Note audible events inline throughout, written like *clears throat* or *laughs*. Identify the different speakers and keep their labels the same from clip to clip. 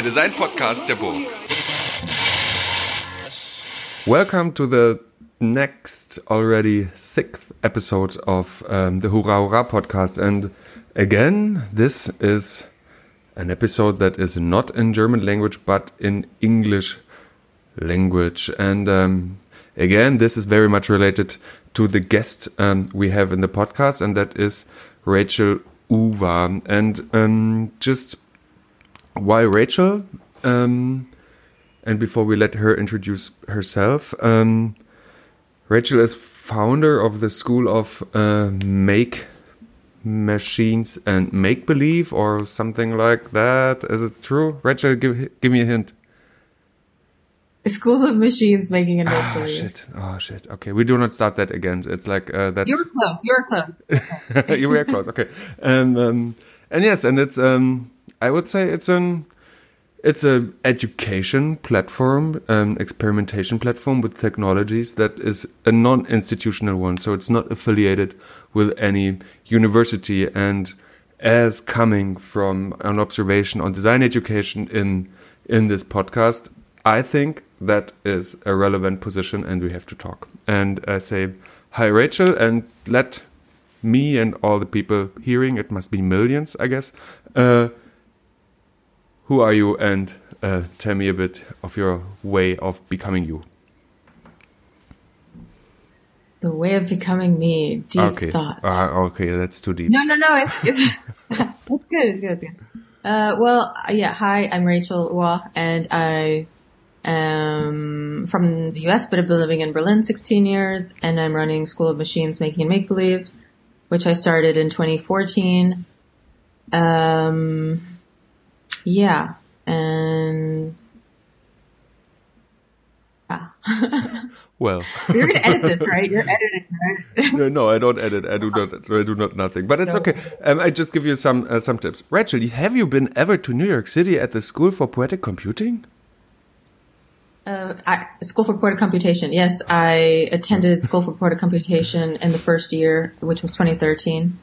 Speaker 1: der Design-Podcast der Burg. Welcome to the next, already sixth episode of um, the Hurra Hurra podcast. And again, this is an episode that is not in German language but in English language. And um, again, this is very much related to the guest um, we have in the podcast, and that is Rachel Uwa. And um, just why Rachel? Um, and before we let her introduce herself, um, Rachel is founder of the School of uh, Make Machines and Make Believe, or something like that. Is it true? Rachel, give give me a hint.
Speaker 2: School of Machines making a make
Speaker 1: Ah,
Speaker 2: believe.
Speaker 1: shit. Oh, shit. Okay, we do not start that again. It's like uh, that's
Speaker 2: You're close. You're close. *laughs* *laughs*
Speaker 1: you were close. Okay. Um, um, and yes, and it's um, I would say it's an it's a education platform, um, experimentation platform with technologies that is a non-institutional one. So it's not affiliated with any university. And as coming from an observation on design education in in this podcast, I think that is a relevant position, and we have to talk. And I say hi, Rachel, and let me and all the people hearing it must be millions, I guess. Uh, who are you, and uh, tell me a bit of your way of becoming you.
Speaker 2: The way of becoming me. Deep
Speaker 1: okay.
Speaker 2: thoughts.
Speaker 1: Ah, okay, that's too deep.
Speaker 2: no, no, no. It's it's *laughs* it's good. It's good. It's good. Uh, well, yeah. Hi, I'm Rachel Uwa, and I am from the U.S., but I've been living in Berlin 16 years, and I'm running School of Machines Making and Make Believe, which I started in 2014. Um, yeah, and. *laughs*
Speaker 1: Well,
Speaker 2: You're gonna edit this, *laughs* right? You're editing, right?
Speaker 1: no, no, I don't edit. I do not. I do not nothing. But it's
Speaker 2: No.
Speaker 1: okay. Um, I just give you some uh, some tips. Rachel, have you been ever to New York City at the School for Poetic Computing?
Speaker 2: Uh, I, School for Poetic Computation. Yes, I attended School for Poetic Computation in the first year, which was 2013.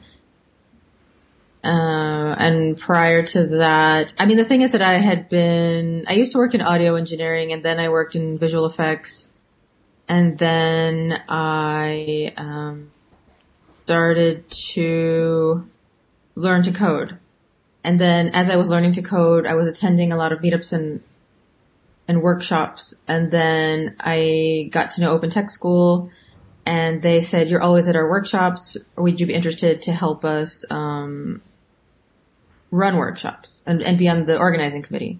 Speaker 2: Uh, and prior to that, I mean, the thing is that I had been, I used to work in audio engineering and then I worked in visual effects. And then I, um, started to learn to code. And then as I was learning to code, I was attending a lot of meetups and and workshops. And then I got to know Open Tech School and they said, you're always at our workshops. Would you be interested to help us, um, run workshops and, and be on the organizing committee?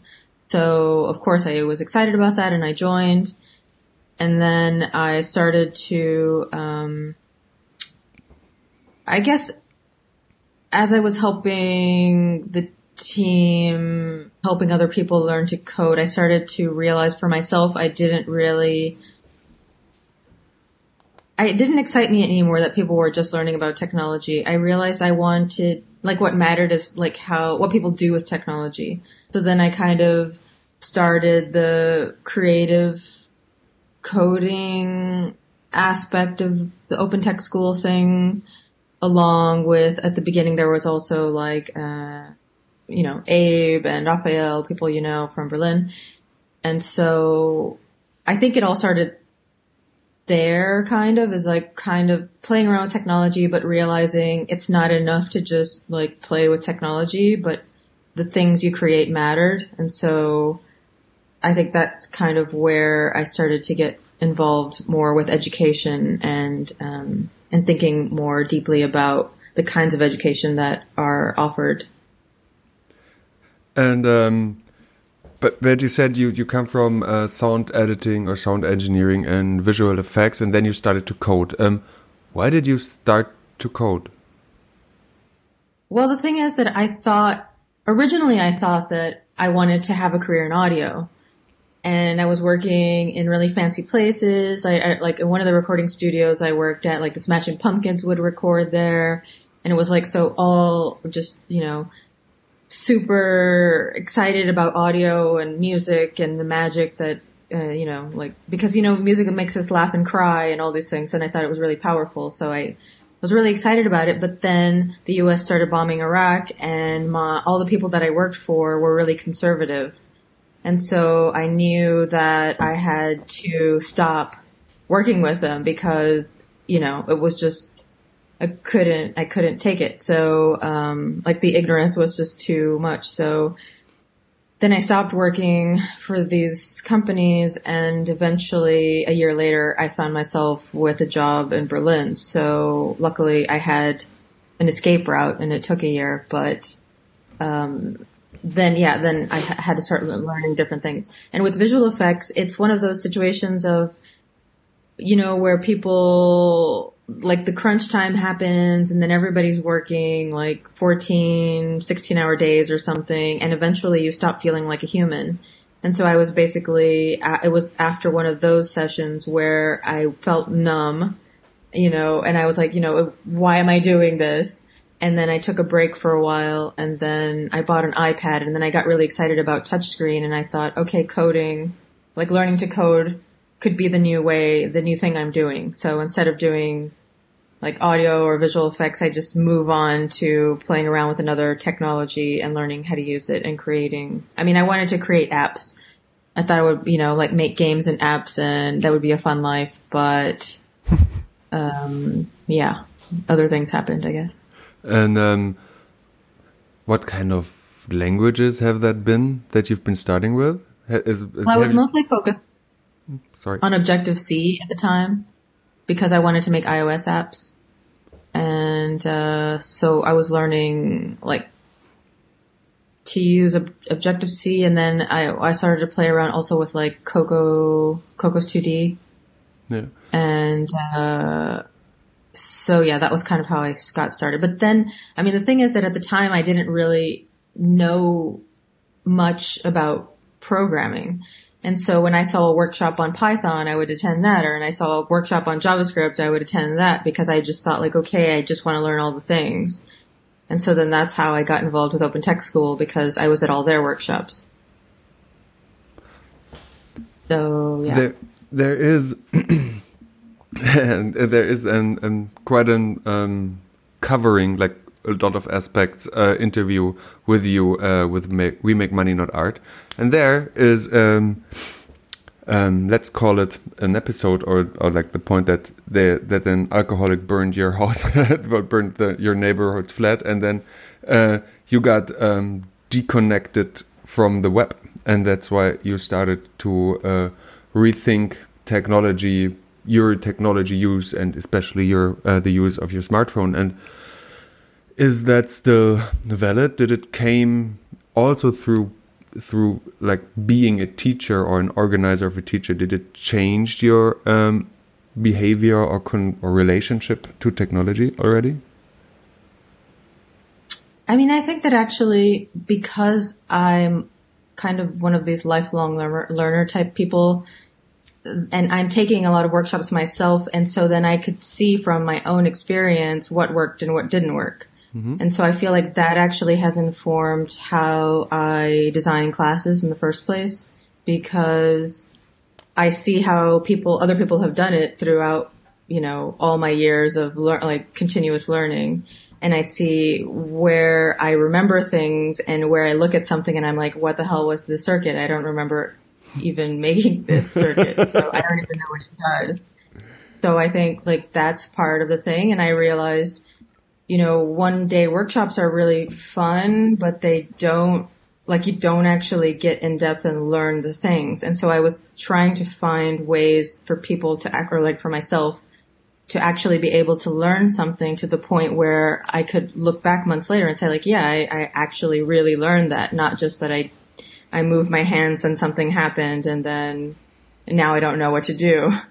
Speaker 2: So of course I was excited about that and I joined and then I started to, um, I guess as I was helping the team, helping other people learn to code, I started to realize for myself I didn't really, I it didn't excite me anymore that people were just learning about technology. I realized I wanted, like what mattered is like how, what people do with technology. So then I kind of started the creative coding aspect of the open tech school thing along with at the beginning there was also like uh you know Abe and Raphael people you know from Berlin and so I think it all started there kind of is like kind of playing around with technology but realizing it's not enough to just like play with technology but the things you create mattered and so I think that's kind of where I started to get involved more with education and um, and thinking more deeply about the kinds of education that are offered.
Speaker 1: And um, but but you said you you come from uh, sound editing or sound engineering and visual effects, and then you started to code. Um, why did you start to code?
Speaker 2: Well, the thing is that I thought originally I thought that I wanted to have a career in audio. And I was working in really fancy places. I, I like in one of the recording studios I worked at, like the Smashing Pumpkins would record there, and it was like so all just you know super excited about audio and music and the magic that uh, you know like because you know music makes us laugh and cry and all these things, and I thought it was really powerful. So I was really excited about it, but then the U.S. started bombing Iraq, and my, all the people that I worked for were really conservative, And so I knew that I had to stop working with them because, you know, it was just, I couldn't, I couldn't take it. So, um, like the ignorance was just too much. So then I stopped working for these companies and eventually a year later I found myself with a job in Berlin. So luckily I had an escape route and it took a year, but, um, then yeah, then I had to start learning different things. And with visual effects, it's one of those situations of, you know, where people like the crunch time happens and then everybody's working like 14, 16 hour days or something. And eventually you stop feeling like a human. And so I was basically, it was after one of those sessions where I felt numb, you know, and I was like, you know, uh, why am I doing this? And then I took a break for a while and then I bought an iPad and then I got really excited about touchscreen and I thought, okay, coding, like learning to code could be the new way, the new thing I'm doing. So instead of doing like audio or visual effects, I just move on to playing around with another technology and learning how to use it and creating. I mean, I wanted to create apps. I thought I would, you know, like make games and apps and that would be a fun life, but, *laughs* um, yeah, other things happened, I guess.
Speaker 1: And, um, what kind of languages have that been that you've been starting with?
Speaker 2: Is, is, well, I was mostly focused
Speaker 1: Sorry.
Speaker 2: on Objective C at the time because I wanted to make iOS apps. And, uh, so I was learning like to use Objective C and then I, I started to play around also with like Coco, Cocos 2D.
Speaker 1: Yeah.
Speaker 2: And, uh, so yeah, that was kind of how I got started. But then, I mean, the thing is that at the time I didn't really know much about programming. And so when I saw a workshop on Python, I would attend that, or when I saw a workshop on JavaScript, I would attend that because I just thought like, okay, I just want to learn all the things. And so then that's how I got involved with Open Tech School because I was at all their workshops. So yeah.
Speaker 1: There, there is, *clears throat* and there is an, an quite an um, covering like a lot of aspects uh, interview with you uh, with we make money not art. And there is um, um, let's call it an episode or, or like the point that they, that an alcoholic burned your house *laughs* burned the, your neighborhood flat and then uh, you got um, deconnected from the web. And that's why you started to uh, rethink technology your technology use and especially your uh, the use of your smartphone. And is that still valid? Did it came also through through like being a teacher or an organizer of a teacher? Did it change your um, behavior or or relationship to technology already?
Speaker 2: I mean, I think that actually because I'm kind of one of these lifelong learner, learner type people, and I'm taking a lot of workshops myself, and so then I could see from my own experience what worked and what didn't work. Mm-hmm. And so I feel like that actually has informed how I design classes in the first place because I see how people, other people have done it throughout, you know, all my years of lear- like continuous learning. And I see where I remember things and where I look at something and I'm like, what the hell was this circuit? I don't remember even *laughs* making this circuit. so I don't even know what it does. So I think like that's part of the thing. And I realized you know, one day workshops are really fun, but they don't, like you don't actually get in depth and learn the things. And so I was trying to find ways for people to act, or like for myself, to actually be able to learn something to the point where I could look back months later and say like, yeah, I, I actually really learned that, not just that I, I moved my hands and something happened and then now I don't know what to do. *laughs*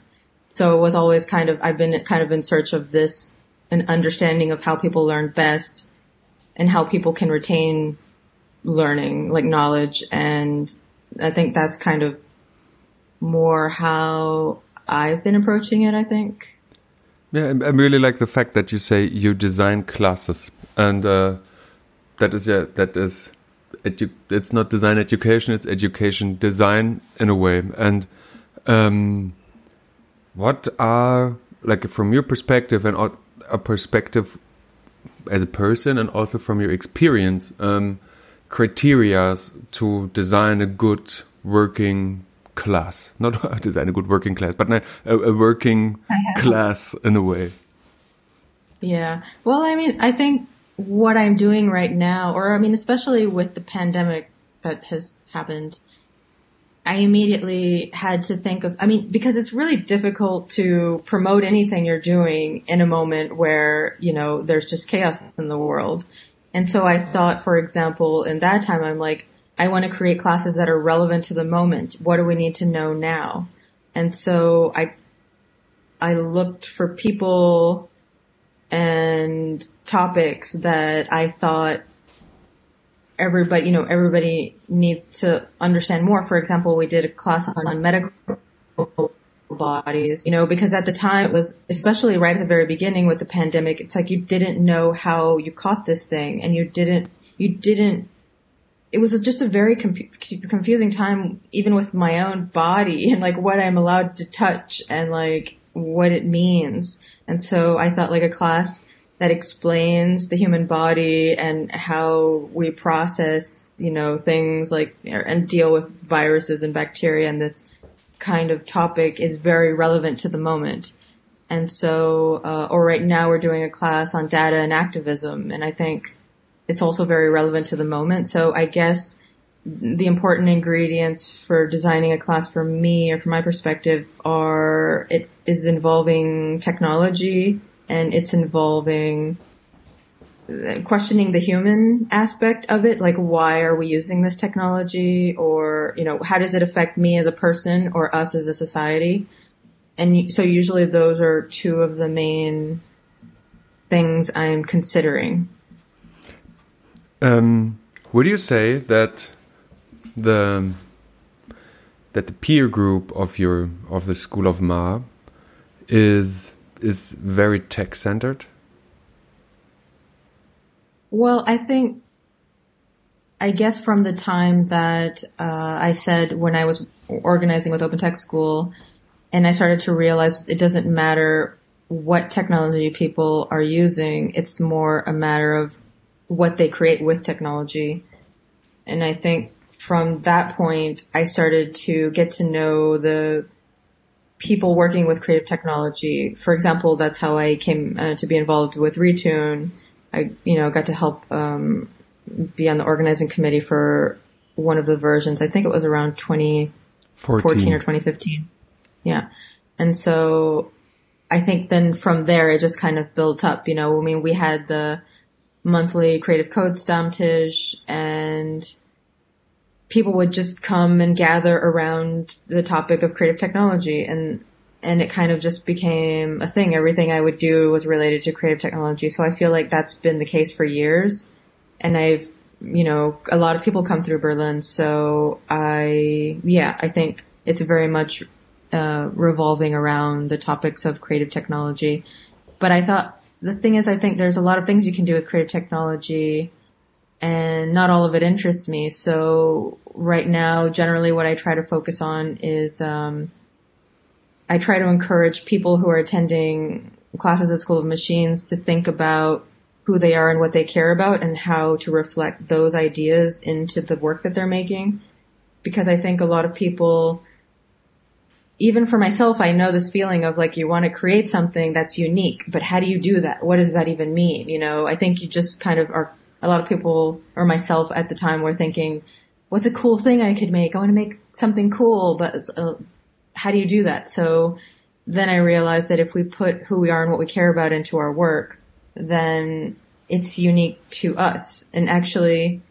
Speaker 2: So it was always kind of, I've been kind of in search of this an understanding of how people learn best and how people can retain learning, like knowledge. And I think that's kind of more how I've been approaching it, I think.
Speaker 1: Yeah, I really like the fact that you say you design classes and, uh, that is, yeah, that is, it's not design education, it's education design in a way. And, um, what are, like, from your perspective and a perspective as a person and also from your experience um, criteria to design a good working class. Not *laughs* design a good working class, but a, a working class in a way.
Speaker 2: Yeah. Well, I mean, I think what I'm doing right now, or I mean, especially with the pandemic that has happened, I immediately had to think of, I mean, because it's really difficult to promote anything you're doing in a moment where, you know, there's just chaos in the world. And so I thought, for example, in that time, I'm like, I want to create classes that are relevant to the moment. What do we need to know now? And so I, I looked for people and topics that I thought everybody, you know, everybody needs to understand more. For example, we did a class on medical bodies, you know, because at the time it was, especially right at the very beginning with the pandemic, it's like you didn't know how you caught this thing and you didn't, you didn't, it was just a very confusing time, even with my own body *laughs* and like what I'm allowed to touch and like what it means. And so I thought like a class that explains the human body and how we process, you know, things like, and deal with viruses and bacteria and this kind of topic is very relevant to the moment. And so, uh, or right now we're doing a class on data and activism and I think it's also very relevant to the moment. So I guess the important ingredients for designing a class for me or from my perspective are it is involving technology and it's involving questioning the human aspect of it, like why are we using this technology or, you know, how does it affect me as a person or us as a society? And so usually those are two of the main things I'm considering.
Speaker 1: Um, would you say that the that the peer group of your of the School of Ma is is very tech centered?
Speaker 2: Well, I think, I guess from the time that uh, I said when I was organizing with Open Tech School, and I started to realize it doesn't matter what technology people are using, it's more a matter of what they create with technology. And I think from that point, I started to get to know the people working with creative technology. For example, that's how I came uh, to be involved with Retune. I, you know, got to help um, be on the organizing committee for one of the versions. I think it was around 2014 or 2015. Yeah. And so I think then from there it just kind of built up, you know, I mean, we had the monthly creative code Stammtisch and people would just come and gather around the topic of creative technology and and it kind of just became a thing. Everything I would do was related to creative technology. So I feel like that's been the case for years. And I've, you know, a lot of people come through Berlin. So I, yeah, I think it's very much, uh, revolving around the topics of creative technology. But I thought the thing is, I think there's a lot of things you can do with creative technology and not all of it interests me. So right now, generally what I try to focus on is, um, I try to encourage people who are attending classes at School of Machines to think about who they are and what they care about and how to reflect those ideas into the work that they're making. Because I think a lot of people, even for myself, I know this feeling of like you want to create something that's unique, but how do you do that? What does that even mean? You know, I think you just kind of are a lot of people or myself at the time were thinking, what's a cool thing I could make? I want to make something cool, but uh, how do you do that? So then I realized that if we put who we are and what we care about into our work, then it's unique to us. And actually,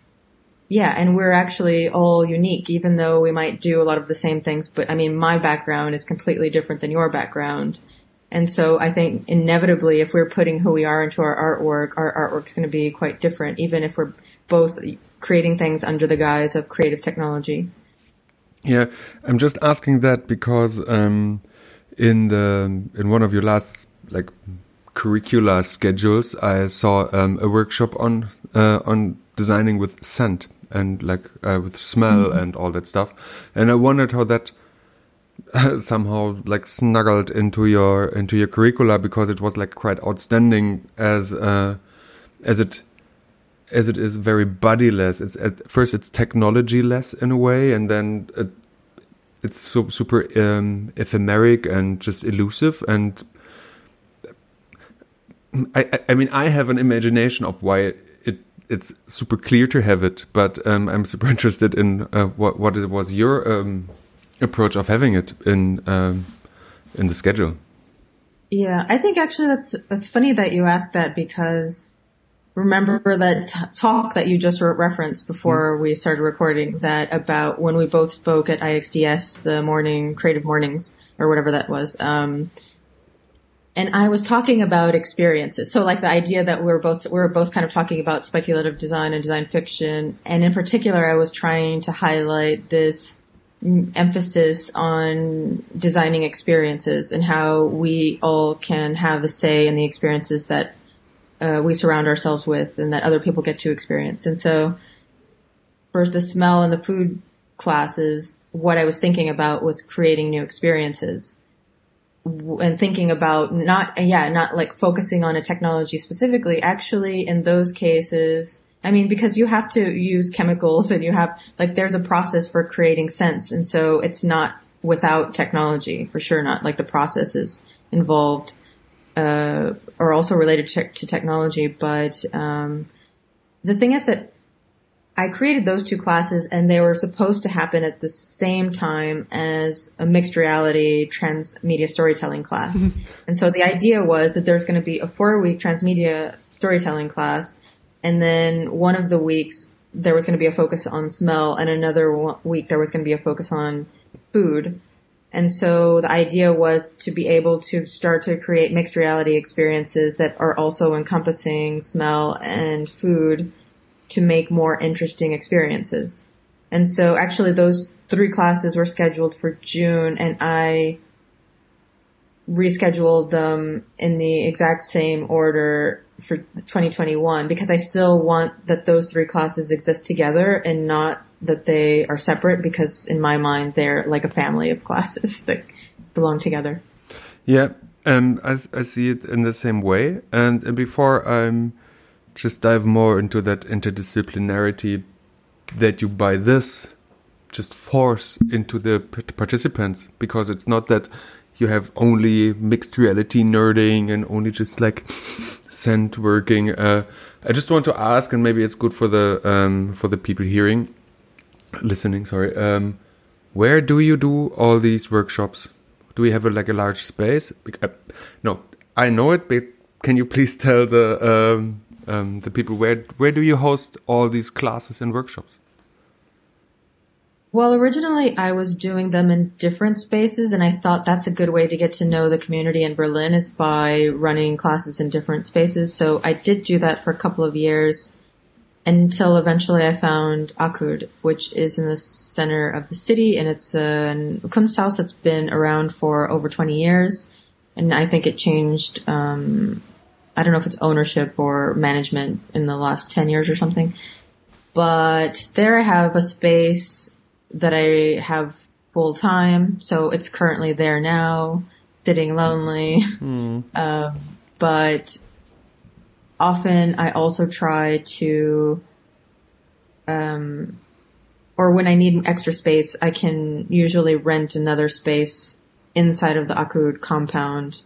Speaker 2: yeah, and we're actually all unique, even though we might do a lot of the same things. But I mean, my background is completely different than your background. And so I think inevitably, if we're putting who we are into our artwork, our artwork's going to be quite different, even if we're both creating things under the guise of creative technology.
Speaker 1: Yeah, I'm just asking that because um, in the in one of your last like curricular schedules, I saw um, a workshop on uh, on designing with scent and like uh, with smell mm -hmm. and all that stuff, and I wondered how that *laughs* somehow like snuggled into your into your curricula because it was like quite outstanding as uh, as it as it is very bodiless. It's at first it's technology less in a way, and then it it's so super um, ephemeric and just elusive and I, I mean I have an imagination of why it it's super clear to have it but um, I'm super *laughs* interested in uh, what what it was your um, approach of having it in um, in the schedule
Speaker 2: yeah I think actually that's it's funny that you ask that because remember that t- talk that you just referenced before mm. we started recording that about when we both spoke at IXDS, the morning creative mornings or whatever that was. Um, and I was talking about experiences. So like the idea that we're both, we're both kind of talking about speculative design and design fiction. And in particular, I was trying to highlight this emphasis on designing experiences and how we all can have a say in the experiences that uh, we surround ourselves with and that other people get to experience. And so for the smell and the food classes, what I was thinking about was creating new experiences and thinking about not, yeah, not like focusing on a technology specifically. Actually, in those cases, I mean, because you have to use chemicals and you have, like, there's a process for creating scents. And so it's not without technology, for sure not. Like the processes involved uh, are also related to, to technology. But um, the thing is that I created those two classes and they were supposed to happen at the same time as a mixed reality transmedia storytelling class. *laughs* and so the idea was that there's going to be a four week transmedia storytelling class and then one of the weeks there was going to be a focus on smell and another week there was going to be a focus on food. And so the idea was to be able to start to create mixed reality experiences that are also encompassing smell and food to make more interesting experiences. And so actually those three classes were scheduled for June and I rescheduled them in the exact same order for 2021 because I still want that those three classes exist together and not that they are separate because in my mind they're like a family of classes *laughs* that belong together.
Speaker 1: Yeah, um, I, I see it in the same way. And, before I um, just dive more into that interdisciplinarity that you by this just force into the participants because it's not that you have only mixed reality nerding and only just like scent working. Uh, I just want to ask, and maybe it's good for the um, for the people hearing listening, sorry. Um, where do you do all these workshops? Do we have a, like a large space? Uh, no, I know it, but can you please tell the um, um, the people where where do you host all these classes and workshops?
Speaker 2: Well, originally I was doing them in different spaces and I thought that's a good way to get to know the community in Berlin is by running classes in different spaces. So I did do that for a couple of years until eventually I found ACUD, which is in the center of the city, and it's a Kunsthaus that's been around for over 20 years, and I think it changed. Um, I don't know if it's ownership or management in the last 10 years or something, but there I have a space that I have full time, so it's currently there now, sitting lonely, mm. *laughs* um, but often I also try to, um, or when I need extra space, I can usually rent another space inside of the ACUD compound.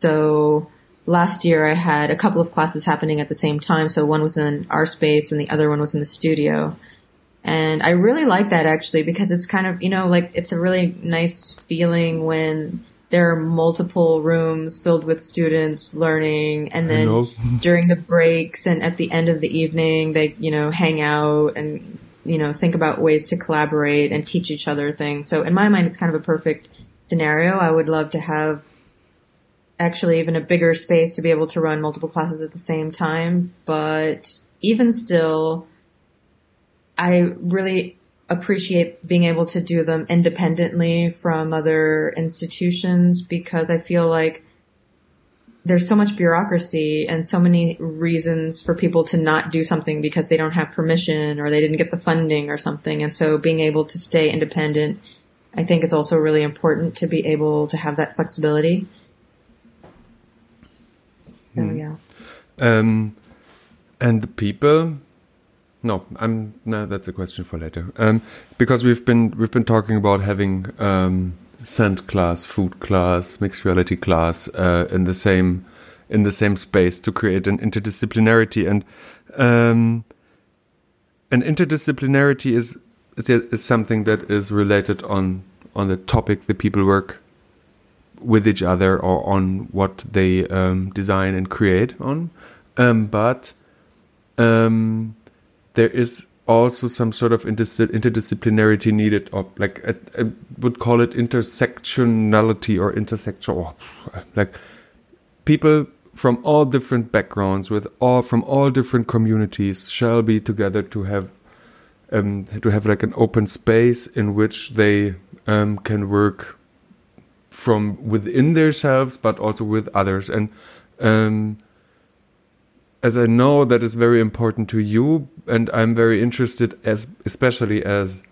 Speaker 2: So last year I had a couple of classes happening at the same time. So one was in our space and the other one was in the studio. And I really like that actually because it's kind of, you know, like it's a really nice feeling when there are multiple rooms filled with students learning and then *laughs* during the breaks and at the end of the evening they you know hang out and you know think about ways to collaborate and teach each other things. So in my mind it's kind of a perfect scenario. I would love to have actually even a bigger space to be able to run multiple classes at the same time but even still i really appreciate being able to do them independently from other institutions because I feel like there's so much bureaucracy and so many reasons for people to not do something because they don't have permission or they didn't get the funding or something. And so being able to stay independent, I think is also really important to be able to have that flexibility. So, mm. yeah.
Speaker 1: Um, and the people no, I'm no. That's a question for later. Um, because we've been we've been talking about having um, scent class, food class, mixed reality class uh, in the same in the same space to create an interdisciplinarity and um, an interdisciplinarity is, is is something that is related on on the topic the people work with each other or on what they um, design and create on. Um, but um, there is also some sort of interdisciplinarity needed, or like I, I would call it intersectionality or intersectional, like people from all different backgrounds, with all from all different communities, shall be together to have um, to have like an open space in which they um, can work from within themselves, but also with others. And um, as I know that is very important to you, and I'm very interested, as especially as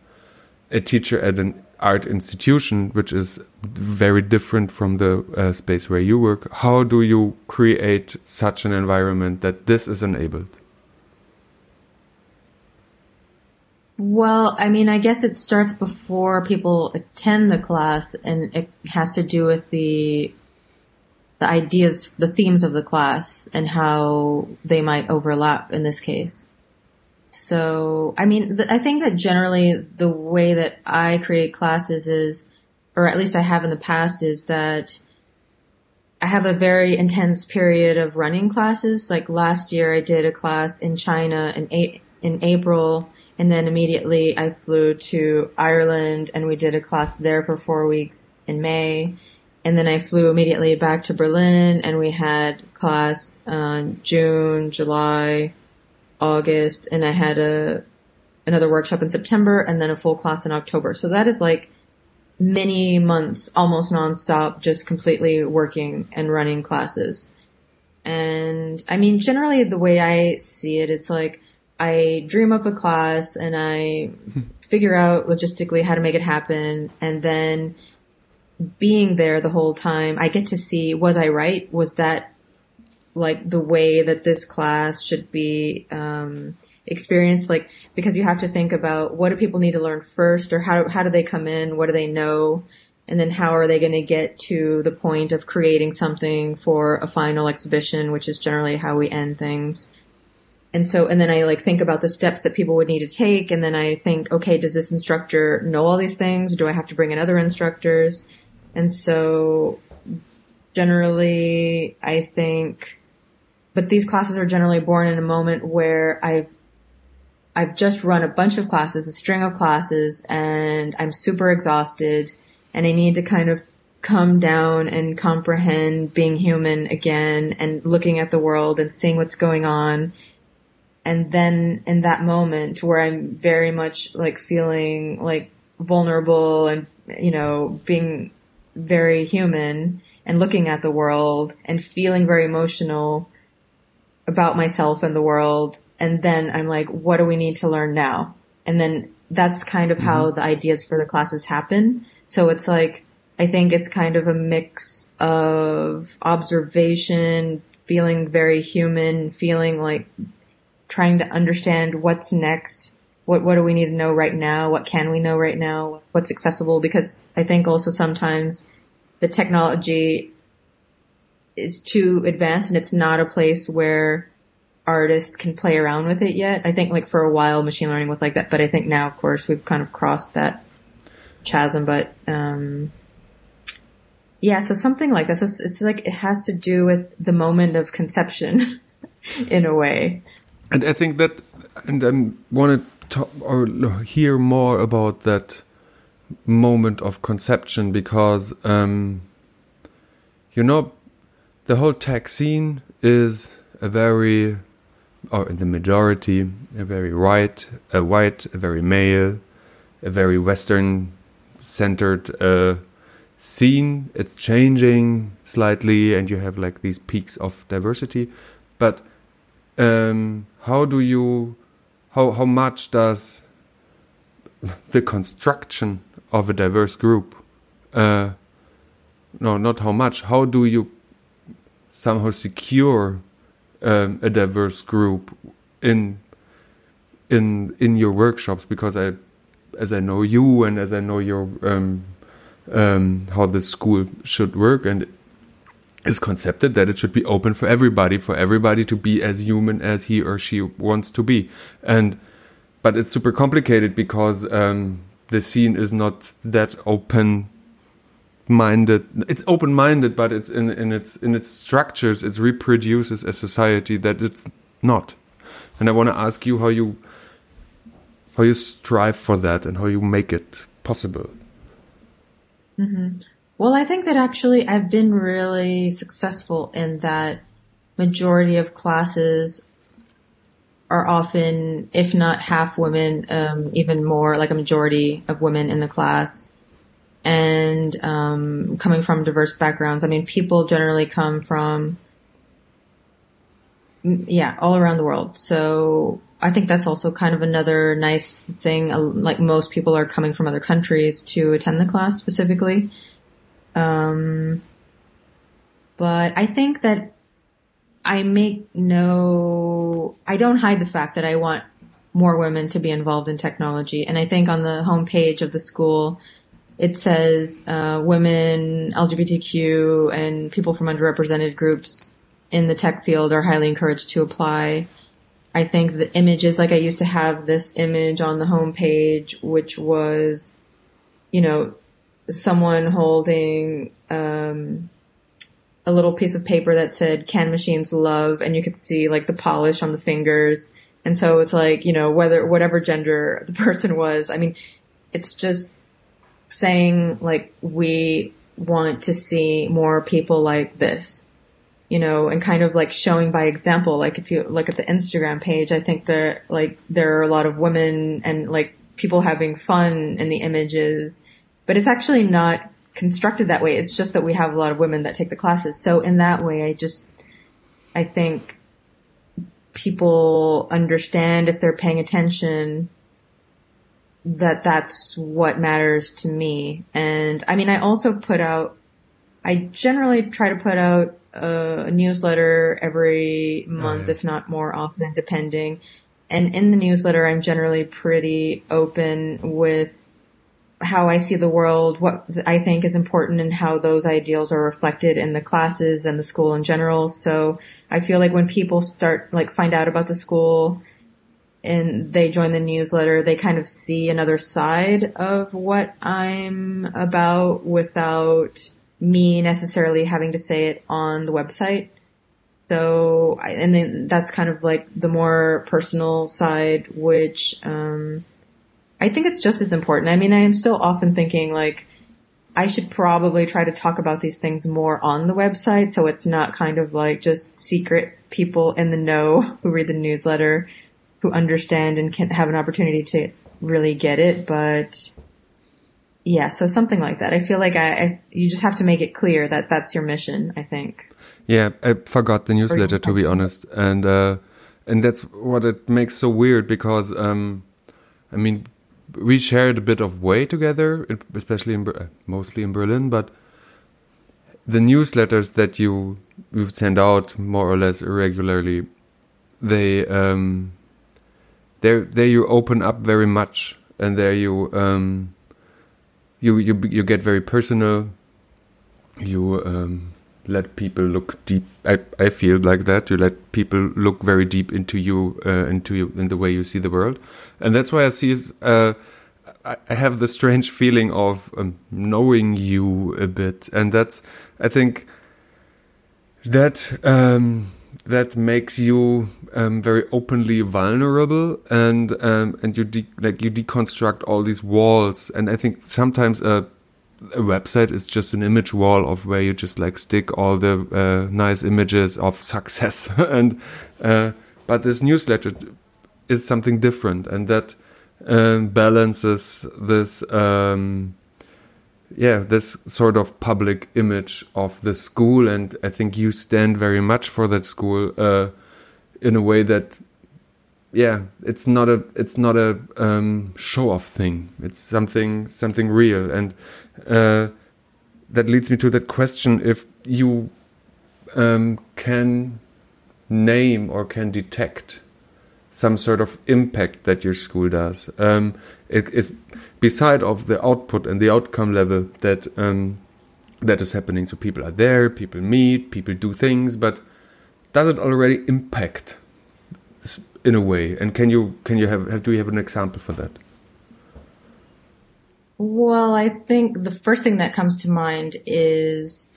Speaker 1: a teacher at an art institution, which is very different from the uh, space where you work. How do you create such an environment that this is enabled?
Speaker 2: Well, I mean, I guess it starts before people attend the class and it has to do with the the ideas, the themes of the class and how they might overlap in this case. So, I mean, I think that generally the way that I create classes is, or at least I have in the past, is that I have a very intense period of running classes. Like last year I did a class in China in, a- in April and then immediately I flew to Ireland and we did a class there for four weeks in May. And then I flew immediately back to Berlin and we had class uh, June, July, August, and I had a another workshop in September and then a full class in October. So that is like many months, almost nonstop, just completely working and running classes. And I mean, generally the way I see it, it's like I dream up a class and I *laughs* figure out logistically how to make it happen. And then being there the whole time, I get to see, was I right? Was that like the way that this class should be, um, experienced? Like, because you have to think about what do people need to learn first or how, how do they come in? What do they know? And then how are they going to get to the point of creating something for a final exhibition, which is generally how we end things and so, and then I like think about the steps that people would need to take. And then I think, okay, does this instructor know all these things? Do I have to bring in other instructors? And so generally I think, but these classes are generally born in a moment where I've, I've just run a bunch of classes, a string of classes, and I'm super exhausted and I need to kind of come down and comprehend being human again and looking at the world and seeing what's going on. And then in that moment where I'm very much like feeling like vulnerable and, you know, being very human and looking at the world and feeling very emotional about myself and the world. And then I'm like, what do we need to learn now? And then that's kind of mm-hmm. how the ideas for the classes happen. So it's like, I think it's kind of a mix of observation, feeling very human, feeling like trying to understand what's next. What, what do we need to know right now? What can we know right now? What's accessible? Because I think also sometimes the technology is too advanced and it's not a place where artists can play around with it yet. I think like for a while machine learning was like that, but I think now of course we've kind of crossed that chasm, but, um, yeah, so something like that. So it's like it has to do with the moment of conception *laughs* in a way.
Speaker 1: And I think that, and I want to talk or hear more about that moment of conception because, um, you know, the whole tech scene is a very, or in the majority, a very white, a white, a very male, a very Western centered uh, scene. It's changing slightly, and you have like these peaks of diversity, but um, how do you how how much does the construction of a diverse group uh, no not how much how do you somehow secure um, a diverse group in in in your workshops? Because I, as I know you and as I know your um, um, how the school should work and is concepted that it should be open for everybody, for everybody to be as human as he or she wants to be, and but it's super complicated because um, the scene is not that open minded it's open minded but it's in in its in its structures it reproduces a society that it's not. And i want to ask you how you how you strive for that and how you make it possible.
Speaker 2: Mm-hmm. Well i think that actually i've been really successful in that majority of classes are often if not half women um, even more like a majority of women in the class and um, coming from diverse backgrounds. I mean, people generally come from, yeah, all around the world. So I think that's also kind of another nice thing. Like most people are coming from other countries to attend the class specifically. Um, but I think that I make no, I don't hide the fact that I want more women to be involved in technology. And I think on the homepage of the school, it says uh, women, LGBTQ, and people from underrepresented groups in the tech field are highly encouraged to apply. I think the images, like I used to have this image on the homepage, which was, you know, someone holding um, a little piece of paper that said "Can machines love?" and you could see like the polish on the fingers. And so it's like, you know, whether whatever gender *laughs* the person was, I mean, it's just saying like we want to see more people like this, you know, and kind of like showing by example. Like if you look at the Instagram page, I think there like there are a lot of women and like people having fun in the images, but it's actually not constructed that way. It's just that we have a lot of women that take the classes. So in that way, I just I think people understand if they're paying attention that that's what matters to me. And I mean, I also put out, I generally try to put out a, newsletter every oh, month, oh, yeah. if not more often, depending. And in the newsletter, I'm generally pretty open with how I see the world, what I think is important and how those ideals are reflected in the classes and the school in general. So I feel like when people start, like find out about the school, and they join the newsletter, they kind of see another side of what I'm about without me necessarily having to say it on the website. So, and then that's kind of like the more personal side, which, um, I think it's just as important. I mean, I am still often thinking like, I should probably try to talk about these things more on the website so it's not kind of like just secret people in the know *laughs* who read the newsletter who understand and can have an opportunity to really get it. But yeah, so something like that. I feel like I, I you just have to make it clear that that's your mission. I think.
Speaker 1: Yeah, I forgot the newsletter to be honest, and uh, and that's what it makes so weird because um, I mean we shared a bit of way together, especially in mostly in Berlin, but the newsletters that you you send out more or less irregularly, they um, there there you open up very much, and there you um, you you you get very personal. You um, let people look deep. I I feel like that. You let people look very deep into you, uh, into you, in the way you see the world, and that's why I see. Uh, I have the strange feeling of um, knowing you a bit, and that's I think that um, that makes you um, very openly vulnerable and um, and you like you deconstruct all these walls and I think sometimes a, a website is just an image wall of where you just like stick all the uh, nice images of success. *laughs* And uh, but this newsletter is something different and that uh, balances this um, yeah this sort of public image of the school. And i think you stand very much for that school uh, in a way that yeah it's not a it's not a um, show off thing it's something something real and uh, that leads me to that question if you um, can name or can detect some sort of impact that your school does. Um, it is beside of the output and the outcome level that um, that is happening. So people are there, people meet, people do things, but does it already impact in a way? And can you can you have, have do you have an example for that?
Speaker 2: Well, I think the first thing that comes to mind is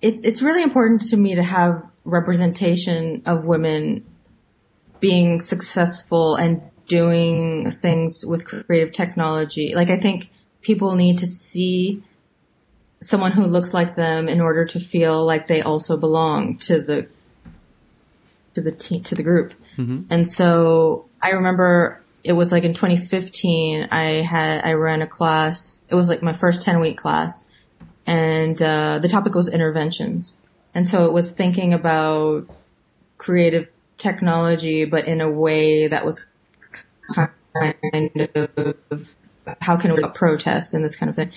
Speaker 2: it's it's really important to me to have representation of women being successful and doing things with creative technology. Like I think people need to see someone who looks like them in order to feel like they also belong to the to the team to the group. Mm-hmm. And so I remember it was like in 2015 I had I ran a class. It was like my first 10 week class and uh, the topic was interventions. And so it was thinking about creative technology but in a way that was kind of how can we protest and this kind of thing.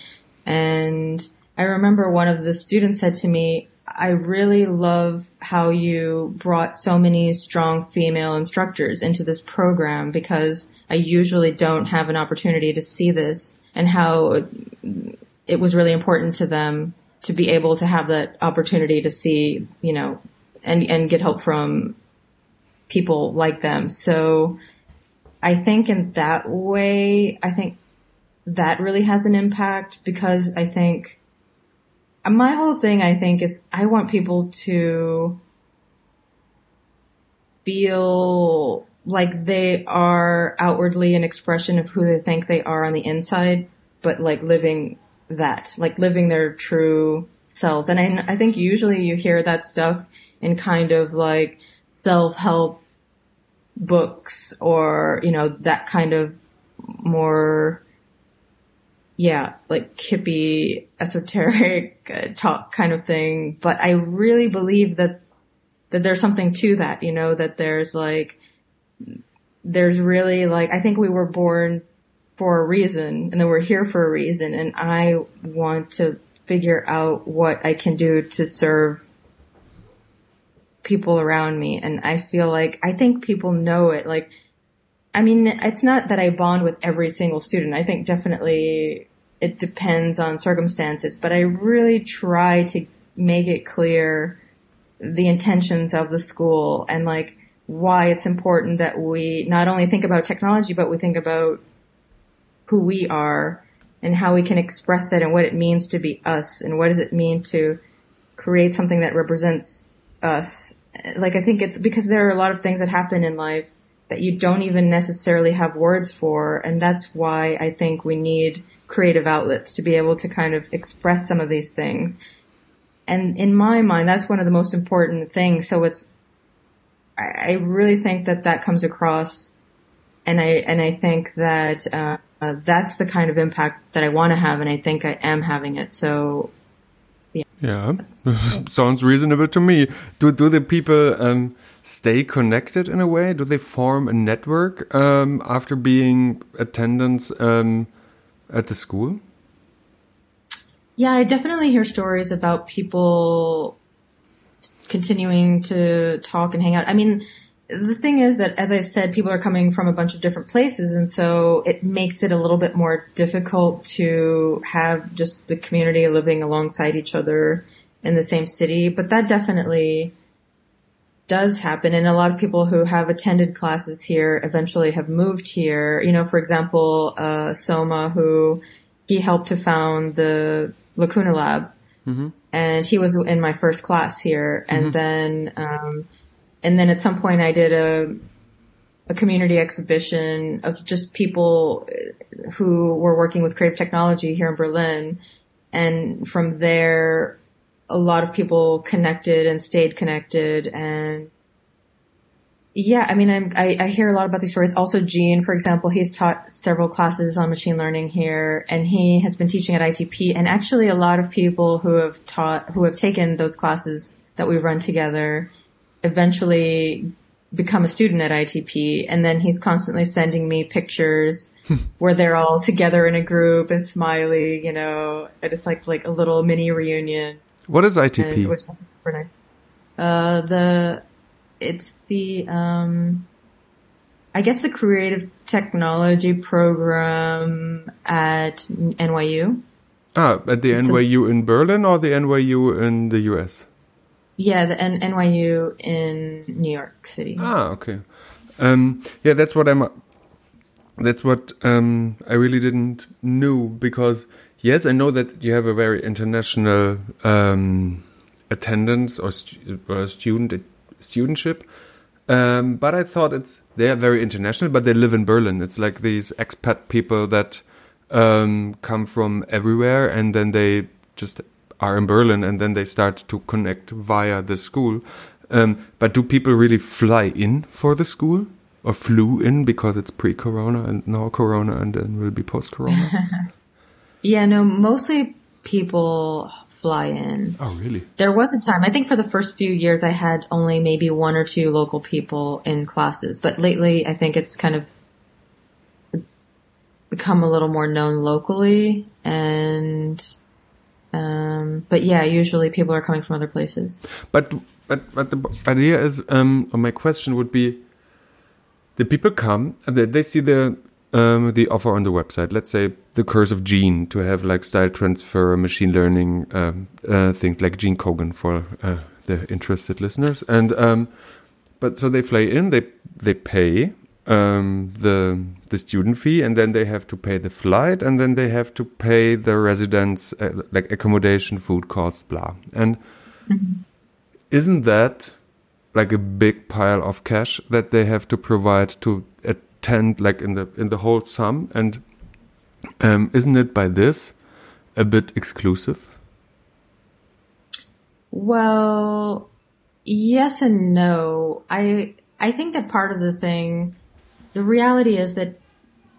Speaker 2: And I remember one of the students said to me, I really love how you brought so many strong female instructors into this program because I usually don't have an opportunity to see this and how it was really important to them to be able to have that opportunity to see, you know, and, and get help from people like them. So I think in that way, I think that really has an impact because I think my whole thing, I think, is I want people to feel like they are outwardly an expression of who they think they are on the inside, but like living that, like living their true selves. And I, I think usually you hear that stuff in kind of like self-help books or, you know, that kind of more yeah, like hippie, esoteric *laughs* uh, talk kind of thing. But I really believe that, that there's something to that, you know, that there's like, there's really like, I think we were born for a reason and then we're here for a reason. And I want to figure out what I can do to serve people around me. And I feel like, I think people know it. Like, I mean, it's not that I bond with every single student. I think definitely it depends on circumstances, but I really try to make it clear the intentions of the school and like why it's important that we not only think about technology, but we think about who we are and how we can express that and what it means to be us and what does it mean to create something that represents us. Like I think it's because there are a lot of things that happen in life that you don't even necessarily have words for. And that's why I think we need creative outlets to be able to kind of express some of these things. And in my mind, that's one of the most important things. So it's, I, really think that that comes across and I, and I think that, uh, uh, that's the kind of impact that I want to have. And I think I am having it. So
Speaker 1: yeah. Yeah. *laughs* Sounds reasonable to me. Do, do the people, um, stay connected in a way? Do they form a network um, after being attendants um, at the school?
Speaker 2: Yeah, I definitely hear stories about people continuing to talk and hang out. I mean, the thing is that, as I said, people are coming from a bunch of different places, and so it makes it a little bit more difficult to have just the community living alongside each other in the same city. But that definitely does happen and a lot of people who have attended classes here eventually have moved here. You know, for example, uh, Soma who he helped to found the Lacuna Lab mm-hmm. and he was in my first class here and mm-hmm. then, um, and then at some point I did a, a community exhibition of just people who were working with creative technology here in Berlin. And from there, a lot of people connected and stayed connected and yeah, I mean, I'm, I, I hear a lot about these stories. Also, Gene, for example, he's taught several classes on machine learning here, and he has been teaching at ITP. And actually, a lot of people who have taught, who have taken those classes that we run together, eventually become a student at ITP. And then he's constantly sending me pictures *laughs* where they're all together in a group and smiley, you know, and it's like like a little mini reunion.
Speaker 1: What is ITP?
Speaker 2: which super nice. Uh, the it's the um, I guess the creative technology program at NYU.
Speaker 1: Ah, at the
Speaker 2: It's a-
Speaker 1: NYU in Berlin or the NYU in the US?
Speaker 2: Yeah, the N- NYU in New York City.
Speaker 1: Ah, okay. Um, yeah, that's what I'm. That's what um, I really didn't know because yes, I know that you have a very international um, attendance or, stu- or student studentship, um, but I thought it's they are very international, but they live in Berlin. It's like these expat people that um, come from everywhere, and then they just are in Berlin, and then they start to connect via the school. Um, but do people really fly in for the school, or flew in because it's pre-corona and now corona, and then will be post-corona? *laughs*
Speaker 2: Yeah, no, mostly people fly in.
Speaker 1: oh, really?
Speaker 2: There was a time, I think for the first few years I had only maybe one or two local people in classes, but lately I think it's kind of become a little more known locally and um but yeah, usually people are coming from other places.
Speaker 1: But but but the idea is, um, or my question would be, the people come and they see the um, the offer on the website. Let's say the curse of Gene to have like style transfer, machine learning um, uh, things like Gene Kogan for uh, the interested listeners. And um, but so they fly in, they they pay um, the the student fee, and then they have to pay the flight, and then they have to pay the residence uh, like accommodation, food costs, blah. And isn't that like a big pile of cash that they have to provide to attend like in the in the whole sum and um, isn't it by this a bit exclusive
Speaker 2: Well, yes and no. I I think that part of the thing, the reality is that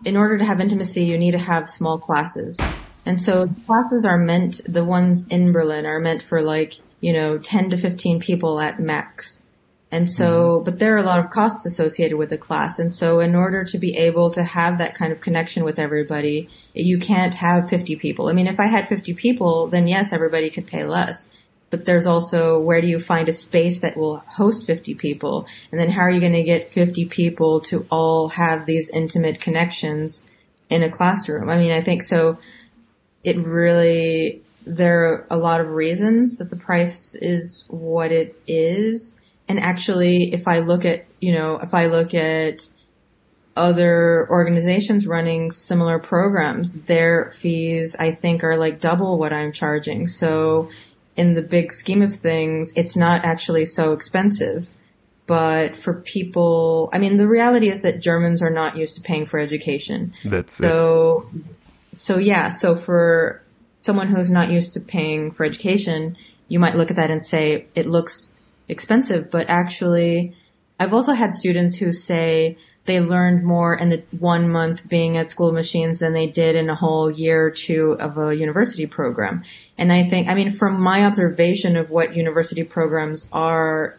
Speaker 2: in order to have intimacy, you need to have small classes. And so classes are meant, the ones in Berlin are meant for like, you know, 10 to 15 people at max. And so, mm-hmm. but there are a lot of costs associated with the class. And so in order to be able to have that kind of connection with everybody, you can't have 50 people. I mean, if I had 50 people, then yes, everybody could pay less. But there's also where do you find a space that will host 50 people? And then how are you going to get 50 people to all have these intimate connections in a classroom? I mean, I think so. It really, there are a lot of reasons that the price is what it is. And actually, if I look at, you know, if I look at other organizations running similar programs, their fees, I think, are like double what I'm charging. So in the big scheme of things, it's not actually so expensive. But for people, I mean, the reality is that Germans are not used to paying for education.
Speaker 1: that's it
Speaker 2: So, so yeah, so for someone who's not used to paying for education, you might look at that and say it looks expensive, but actually, I've also had students who say they learned more in the one month being at School of Machines than they did in a whole year or two of a university program. And I think, I mean, from my observation of what university programs are,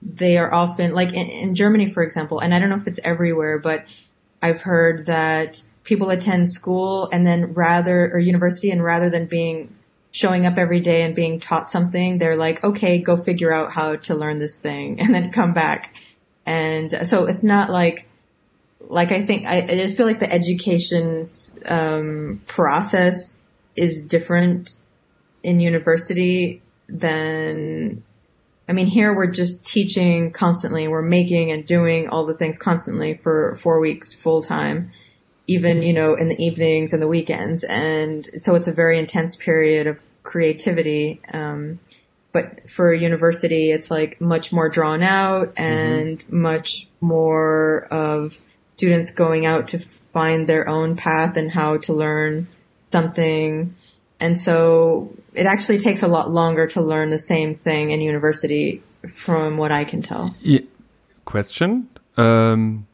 Speaker 2: they are often, like in, in Germany, for example, and I don't know if it's everywhere, but I've heard that people attend school and then rather, or university and rather than being, showing up every day and being taught something, they're like, okay, go figure out how to learn this thing *laughs* and then come back. And so it's not like, like I think, I, I feel like the education, um, process is different in university than I mean, here we're just teaching constantly. We're making and doing all the things constantly for four weeks full time, even, you know, in the evenings and the weekends. And so it's a very intense period of creativity. Um, but for university, it's like much more drawn out and much more of students going out to find their own path and how to learn something. And so it actually takes a lot longer to learn the same thing in university from what I can tell.
Speaker 1: Yeah. Question. Um,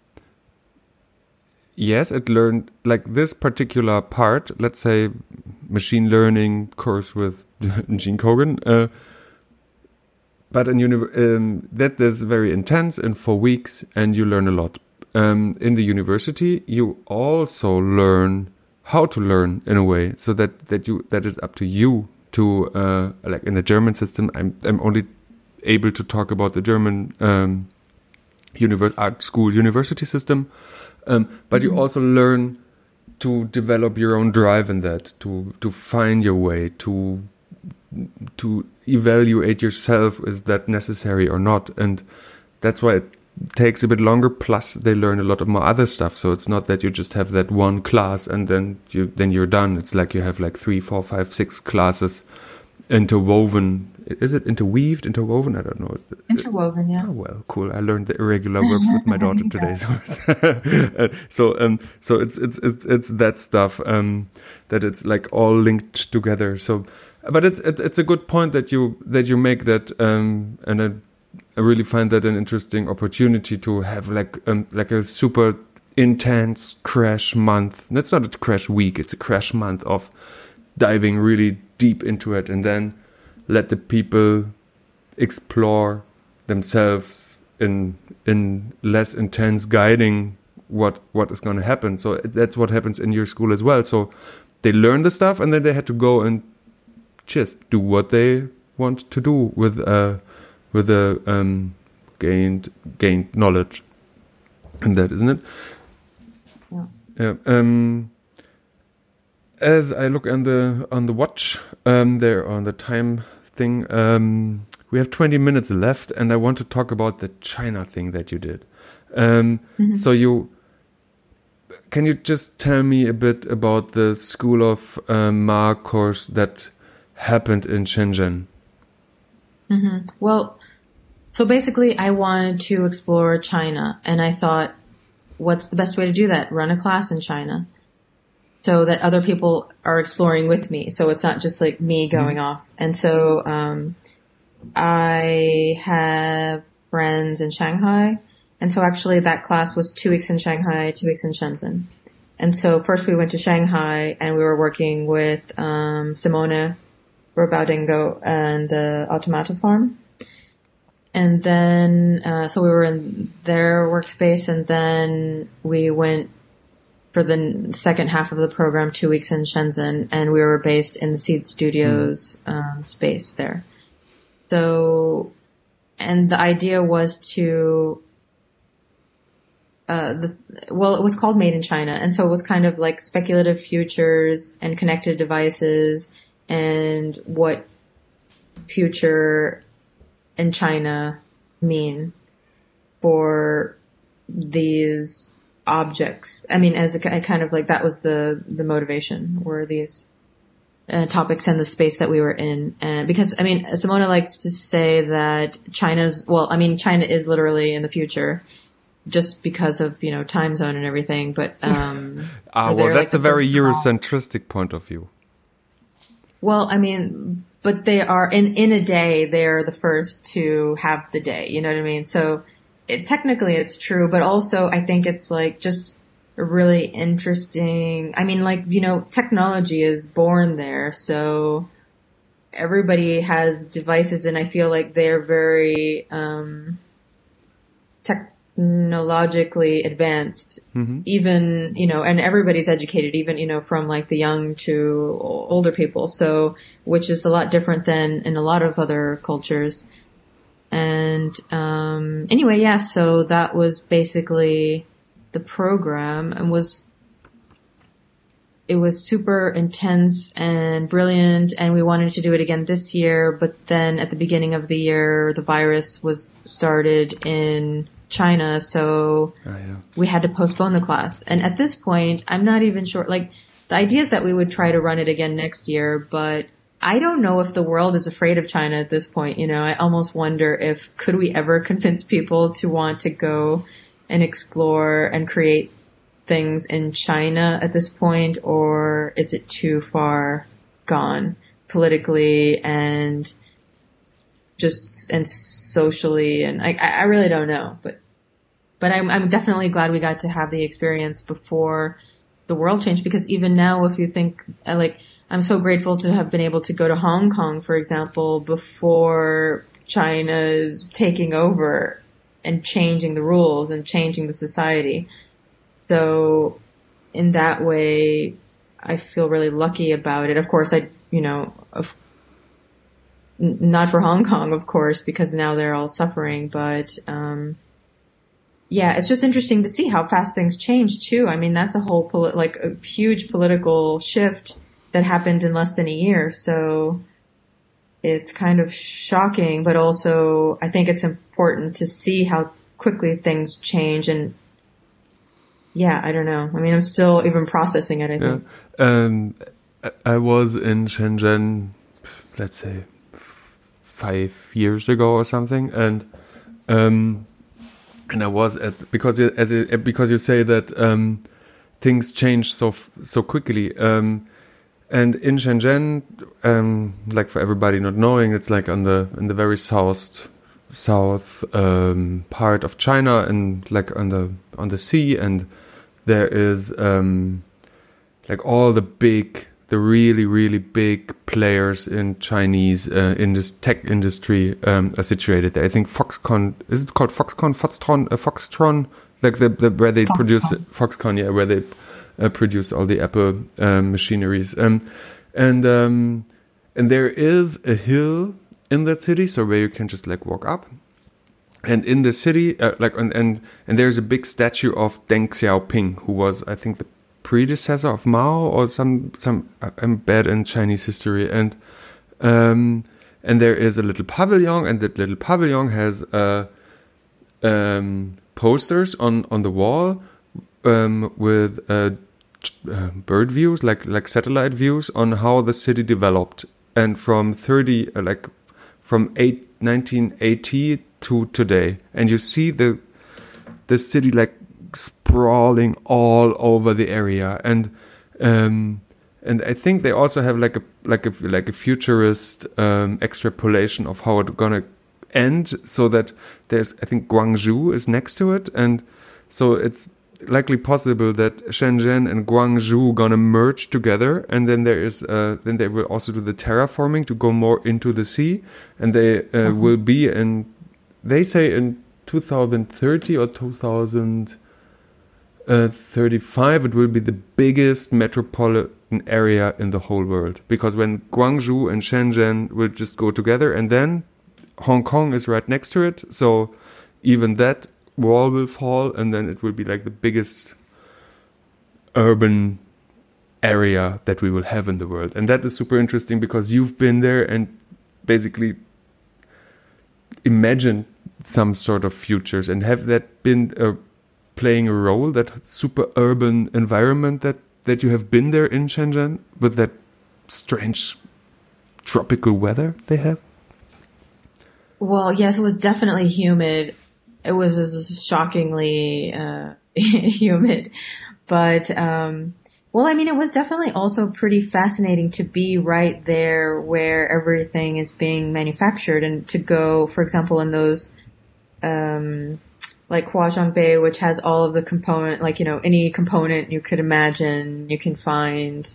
Speaker 1: yes, it learned like this particular part. Let's say machine learning course with *laughs* Gene Kogan. Uh, but in uni- um, that is very intense and for weeks, and you learn a lot. Um, in the university, you also learn how to learn in a way, so that that you that is up to you to uh, like in the German system. I'm I'm only able to talk about the German um, univer- art school university system, um, but you also learn to develop your own drive in that, to to find your way, to to evaluate yourself is that necessary or not, and that's why it takes a bit longer. Plus, they learn a lot of more other stuff. So it's not that you just have that one class and then you then you're done. It's like you have like three, four, five, six classes interwoven. Is it interweaved, interwoven? I don't know.
Speaker 2: Interwoven, yeah.
Speaker 1: Oh well, cool. I learned the irregular verbs with my daughter *laughs* today, so it's, *laughs* so um so it's it's it's it's that stuff um that it's like all linked together. So, but it's it's a good point that you that you make that um and I, I really find that an interesting opportunity to have like um like a super intense crash month. That's not a crash week; it's a crash month of diving really deep into it and then let the people explore themselves in in less intense guiding what what is going to happen. So that's what happens in your school as well. So they learn the stuff and then they had to go and just do what they want to do with uh with the um gained gained knowledge. And that isn't it?
Speaker 2: Yeah.
Speaker 1: yeah um as I look on the on the watch um, there on the time thing, um, we have 20 minutes left, and I want to talk about the China thing that you did. Um, So you can you just tell me a bit about the School of um, Ma course that happened in Shenzhen?
Speaker 2: Well, so basically, I wanted to explore China, and I thought, what's the best way to do that? Run a class in China, so that other people are exploring with me. So it's not just like me going off. And so um, I have friends in Shanghai, and so actually that class was two weeks in Shanghai, two weeks in Shenzhen. And so first we went to Shanghai, and we were working with um, Simone Rebaudengo and the Automata Farm. And then, uh, so we were in their workspace and then we went for the second half of the program, two weeks in Shenzhen, and we were based in the Seeed Studios um, space there. So, and the idea was to, uh, the, well, it was called Made in China, and so it was kind of like speculative futures and connected devices and what future in China mean for these objects. I mean, as a ki- kind of like that was the the motivation were these uh, topics and the space that we were in, and because I mean, Simona likes to say that China's well, I mean, China is literally in the future. Just because of you know time zone and everything, but *laughs* um,
Speaker 1: Ah, well, that's
Speaker 2: the
Speaker 1: a very. Eurocentristic point of view.
Speaker 2: Well, I mean, but they are in in a day. They're the first to have the day. You know what I mean? So it, technically, it's true, but also I think it's like just really interesting. I mean, like you know, technology is born there, so everybody has devices, and I feel like they're very um, technologically advanced even you know and everybody's educated even you know from like the young to older people so which is a lot different than in a lot of other cultures and um anyway yeah so that was basically the program and was it was super intense and brilliant and we wanted to do it again this year but then at the beginning of the year the virus was started in China so
Speaker 1: Ah, yeah.
Speaker 2: we had to postpone the class. And at this point, I'm not even sure, like, the idea is that we would try to run it again next year, but I don't know if the world is afraid of China at this point. You know, I almost wonder if, could we ever *laughs* convince people to want to go and explore and create things in China at this point, or is it too far gone politically and just, and socially? And I, I really don't know, but but I'm, I'm definitely glad we got to have the experience before the world changed because even now, if you think, uh, like, I'm so grateful to have been able to go to Hong Kong, for example, before China's taking over and changing the rules and changing the society. So in that way, I feel really lucky about it. Of course, I, you know, of not for Hong Kong, of course, because now they're all suffering, but, um, yeah, it's just interesting to see how fast things change too. I mean, that's a whole poli- like a huge political shift that happened in less than a year. So it's kind of shocking, but also I think it's important to see how quickly things change and yeah, I don't know. I mean, I'm still even processing it, I think.
Speaker 1: Um, I- was in Shenzhen, let's say five years ago or something, and um, and I was at because as it, because you say that um, things change so so quickly. Um, and in Shenzhen, um, like for everybody not knowing, it's like on the in the very south south um, part of China, and like on the on the sea, and there is um, like all the big, the really really big players in Chinese uh, in this tech industry um, are situated there. I think Foxconn is it called Foxconn, Foxtron, uh, Foxtron, like the, the where they produce Foxconn, yeah, where they uh, produce all the Apple um, machineries. Um, and um, and there is a hill in that city, so where you can just like walk up. And in the city, uh, like and, and and there's a big statue of Deng Xiaoping, who was I think the predecessor of Mao or some some I'm bad in Chinese history, and um, and there is a little pavilion, and that little pavilion has uh, um, posters on on the wall um, with uh, uh, bird views, like like satellite views on how the city developed, and from thirty uh, like from eight, 1980 to today, and you see the the city like sprawling all over the area, and um, and I think they also have like a like a like a futurist um, extrapolation of how it's gonna end, so that there's I think Guangzhou is next to it, and so it's likely possible that Shenzhen and Guangzhou gonna merge together, and then there is uh, then they will also do the terraforming to go more into the sea, and they uh, will be in they say in 2030 or 2035 it will be the biggest metropolitan area in the whole world. Because when Guangzhou and Shenzhen will just go together, and then Hong Kong is right next to it, so even that wall will fall and then it will be like the biggest urban area that we will have in the world. And that is super interesting because you've been there and basically imagined some sort of futures. And have that been uh, playing a role that super urban environment that that you have been there in Shenzhen with that strange tropical weather they have?
Speaker 2: Well, yes, it was definitely humid. It was as shockingly uh, *laughs* humid, but um, well, I mean, it was definitely also pretty fascinating to be right there where everything is being manufactured, and to go, for example, in those um, like Huaqiangbei, which has all of the component, like you know, any component you could imagine, you can find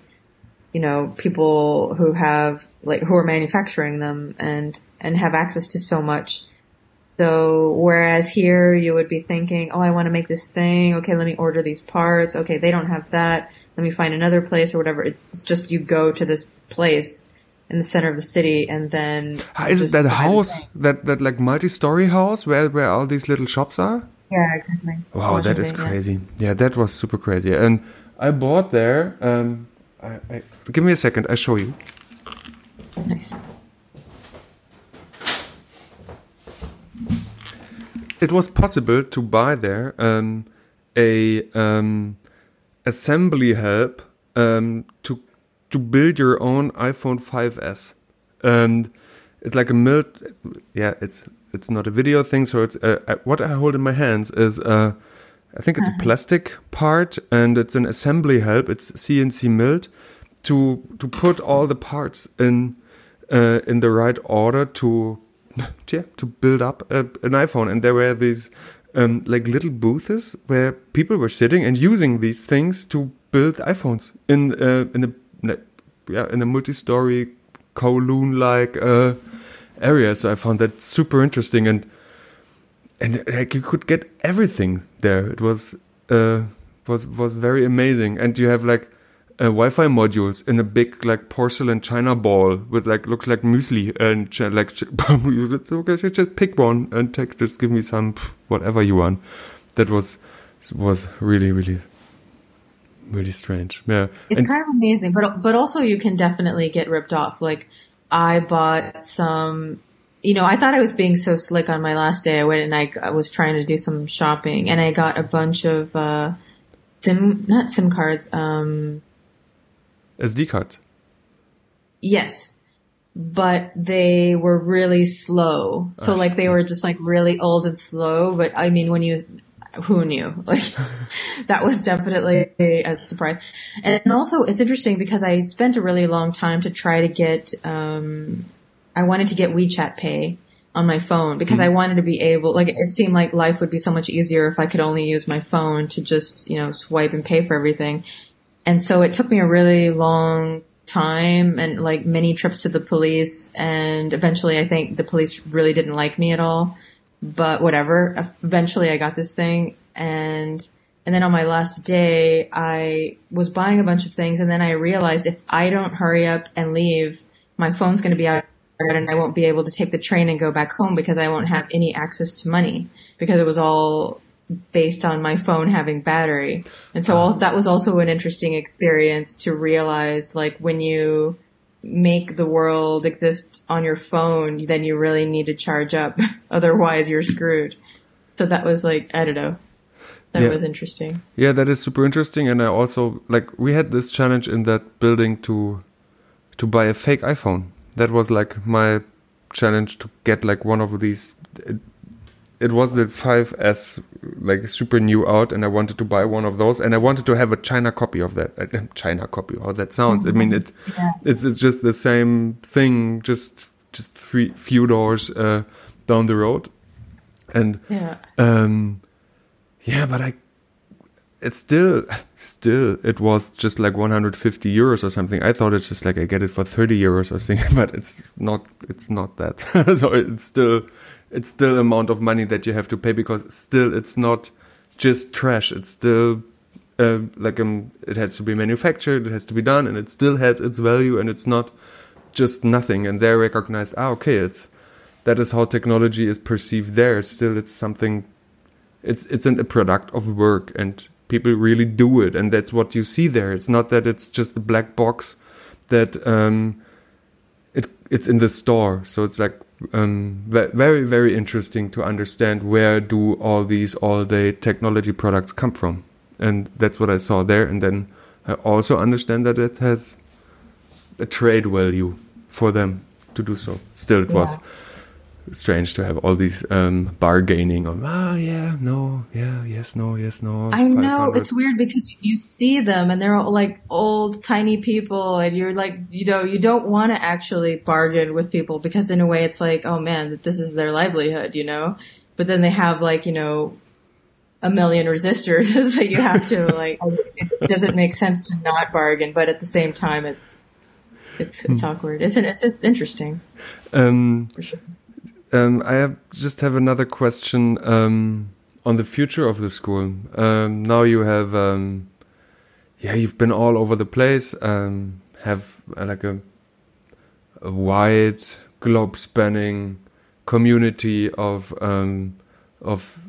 Speaker 2: you know, people who have like who are manufacturing them and and have access to so much. So whereas here you would be thinking, oh, I want to make this thing. Okay, let me order these parts. Okay, they don't have that. Let me find another place or whatever. It's just you go to this place in the center of the city and then
Speaker 1: is it that house that that like multi-story house where where all these little shops are
Speaker 2: Yeah, exactly.
Speaker 1: Wow, that is
Speaker 2: Washington, yeah.
Speaker 1: crazy. Yeah. that was super crazy. And I bought there. Um, I, I, give me a second. I show you.
Speaker 2: Nice.
Speaker 1: It was possible to buy there um, a um, assembly help um, to to build your own iPhone 5s, and it's like a mil. Yeah, it's it's not a video thing. So it's uh, uh, what I hold in my hands is uh, I think it's a plastic part, and it's an assembly help. It's CNC milled to to put all the parts in uh, in the right order to yeah to build up a, an iPhone. And there were these um, like little booths where people were sitting and using these things to build iPhones in uh, in a yeah in a multi-story Kowloon like uh, area. So I found that super interesting and and like you could get everything there. It was uh, was was very amazing, and you have like uh, Wi-Fi modules in a big like porcelain china ball with like looks like muesli and ch- like ch- *laughs* okay, just pick one and take just give me some whatever you want. That was was really really really strange. Yeah,
Speaker 2: it's
Speaker 1: and,
Speaker 2: kind of amazing, but but also you can definitely get ripped off. Like I bought some. You know, I thought I was being so slick on my last day. I went and I, I was trying to do some shopping, and I got a bunch of uh, sim, not sim cards, um,
Speaker 1: SD cards.
Speaker 2: Yes. But they were really slow. So
Speaker 1: Oh,
Speaker 2: like they were just like really old and slow, but I mean when you who knew? *laughs* Like *laughs* that was definitely a surprise. And also it's interesting because I spent a really long time to try to get um I wanted to get WeChat Pay on my phone because I wanted to be able like it seemed like life would be so much easier if I could only use my phone to just, you know, swipe and pay for everything. And so it took me a really long time and like many trips to the police and eventually I think the police really didn't like me at all. But whatever. Eventually I got this thing and and then on my last day I was buying a bunch of things and then I realized if I don't hurry up and leave, my phone's going to be out and I won't be able to take the train and go back home because I won't have any access to money because it was all based on my phone having battery. And so uh-huh. all, that was also an interesting experience to realize like when you make the world exist on your phone, then you really need to charge up. *laughs* Otherwise you're screwed. So that was like, I don't know. That
Speaker 1: Yeah.
Speaker 2: was interesting.
Speaker 1: Yeah, that is super interesting. And I also like we had this challenge in that building to to buy a fake iPhone. That was like my challenge to get like one of these. It, was the 5S, like super new out, and I wanted to buy one of those, and I wanted to have a China copy of that. Uh, *laughs* China copy, how that sounds. I mean, it
Speaker 2: Yeah.
Speaker 1: it's it's just the same thing, just just three few doors uh, down the road, and
Speaker 2: Yeah.
Speaker 1: um, yeah, but I, it's still, *laughs* still, it was just like 150 euros or something. I thought it's just like I get it for 30 euros or something, *laughs* but it's not, it's not that. so it's still, it's still amount of money that you have to pay because still it's not just trash. It's still, uh, like um, it has to be manufactured, it has to be done, and it still has its value, and it's not just nothing. And they recognize, ah, okay, it's that is how technology is perceived there. Still, it's something it's it's an, a product of work and people really do it and that's what you see there it's not that it's just a black box that um it it's in the store so it's like um very very interesting to understand where do all these all day technology products come from. And that's what i saw there. And then i also understand that it has a trade value for them to do so. Still it was
Speaker 2: Yeah.
Speaker 1: Strange to have all these um, bargaining on. Oh yeah, no, yeah, yes, no, yes, no.
Speaker 2: I know it's weird because you see them and they're all like old, tiny people, and you're like, you know, you don't want to actually bargain with people because in a way it's like, oh man, that this is their livelihood, you know. But then they have like, you know, a million resistors, *laughs* so you have to like. It doesn't make sense to not bargain, but at the same time, it's it's it's awkward. It's it's, it's interesting
Speaker 1: Um,
Speaker 2: for sure.
Speaker 1: Um, I have, just have another question um, on the future of the school. Um, now you have, um, yeah, you've been all over the place. Um, have uh, like a, a wide, globe-spanning community of um, of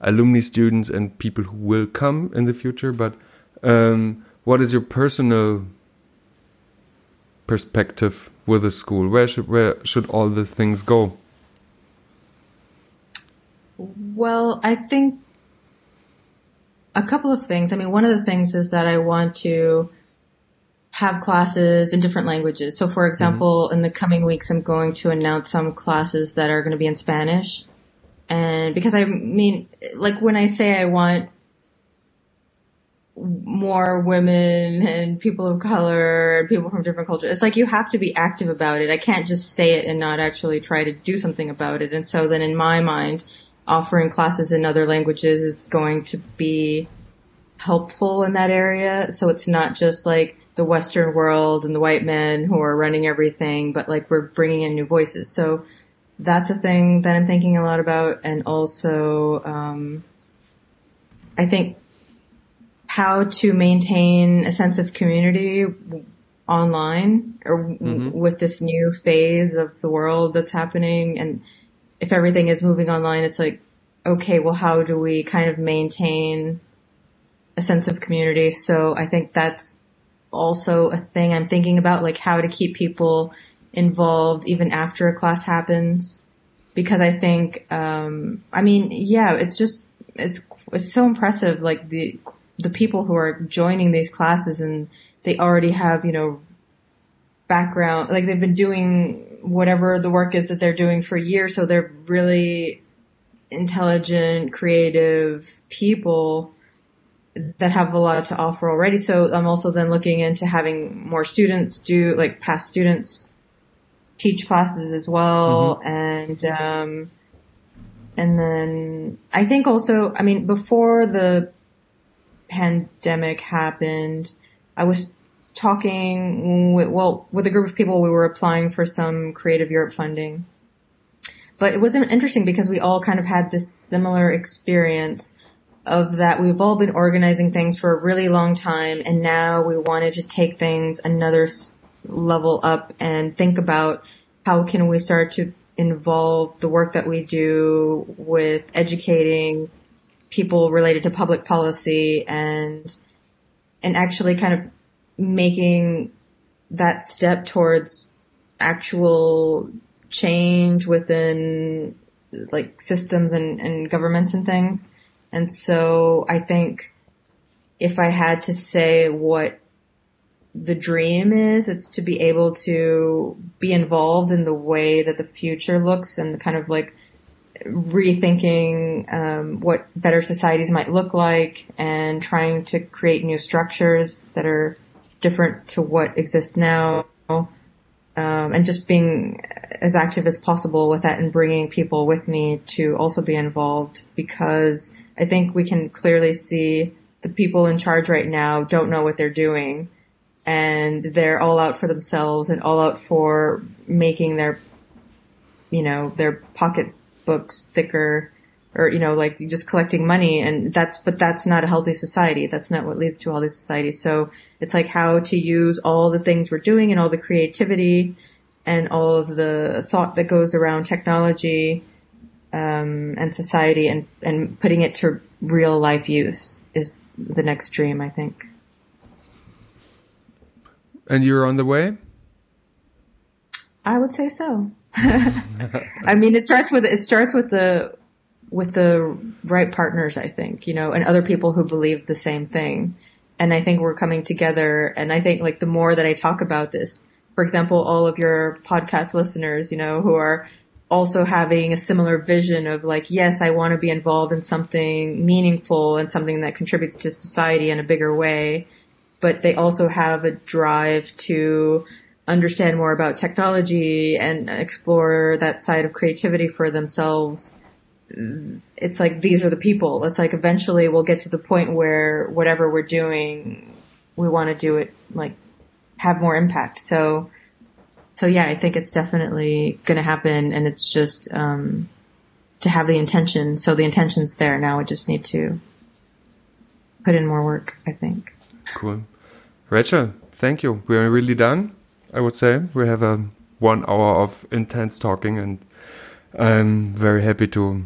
Speaker 1: alumni students and people who will come in the future. But what is your personal perspective with the school? Where should where should all these things go?
Speaker 2: Well, I think a couple of things. I mean, one of the things is that I want to have classes in different languages. So, for example, in the coming weeks, I'm going to announce some classes that are going to be in Spanish. And because I mean, like when I say I want more women and people of color and people from different cultures, it's like you have to be active about it. I can't just say it and not actually try to do something about it. And so then in my mind, offering classes in other languages is going to be helpful in that area. So it's not just like the Western world and the white men who are running everything, but like we're bringing in new voices. So that's a thing that I'm thinking a lot about. And also, um, I think how to maintain a sense of community online or mm-hmm. with this new phase of the world that's happening and if everything is moving online it's like okay well how do we kind of maintain a sense of community? So i think that's also a thing i'm thinking about like how to keep people involved even after a class happens. Because i think um i mean yeah it's just it's it's so impressive like the the people who are joining these classes and they already have, you know, background, like they've been doing whatever the work is that they're doing for years. So they're really intelligent, creative people that have a lot to offer already. So I'm also then looking into having more students do, like past students teach classes as well. Mm-hmm. And, um, and then I think also, I mean, before the pandemic happened, I was talking with, well, with a group of people, we were applying for some Creative Europe funding. But it was interesting because we all kind of had this similar experience of that we've all been organizing things for a really long time and now we wanted to take things another level up and think about how can we start to involve the work that we do with educating people related to public policy and and actually kind of making that step towards actual change within like systems and, and governments and things. And so I think if I had to say what the dream is, it's to be able to be involved in the way that the future looks and kind of like rethinking um, what better societies might look like and trying to create new structures that are different to what exists now. Um, and just being as active as possible with that and bringing people with me to also be involved because I think we can clearly see the people in charge right now don't know what they're doing and they're all out for themselves and all out for making their, you know, their pocket books thicker or, you know, like just collecting money and that's, but that's not a healthy society. That's not what leads to all these societies. So it's like how to use all the things we're doing and all the creativity and all of the thought that goes around technology, um, and society and, and putting it to real life use is the next dream, I think.
Speaker 1: And you're on the way?
Speaker 2: I would say so. *laughs* I mean, it starts with it starts with the with the right partners, I think, you know, and other people who believe the same thing. And I think we're coming together. And I think like the more that I talk about this, for example, all of your podcast listeners, you know, who are also having a similar vision of like, yes, I want to be involved in something meaningful and something that contributes to society in a bigger way. But they also have a drive to understand more about technology and explore that side of creativity for themselves. It's like these are the people. It's like eventually we'll get to the point where whatever we're doing, we want to do it like have more impact. So, so yeah, I think it's definitely going to happen, and it's just um, to have the intention. So the intention's there now. We just need to put in more work. I think.
Speaker 1: Cool, Rachel. Thank you. We're really done. I would say. We have a one hour of intense talking, and I'm very happy to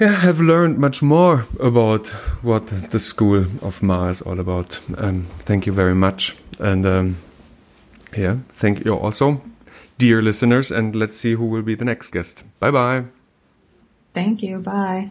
Speaker 1: yeah, have learned much more about what the School of Ma is all about. Um, thank you very much. And um, yeah, thank you also, dear listeners. And let's see who will be the next guest. Bye bye.
Speaker 2: Thank you. Bye.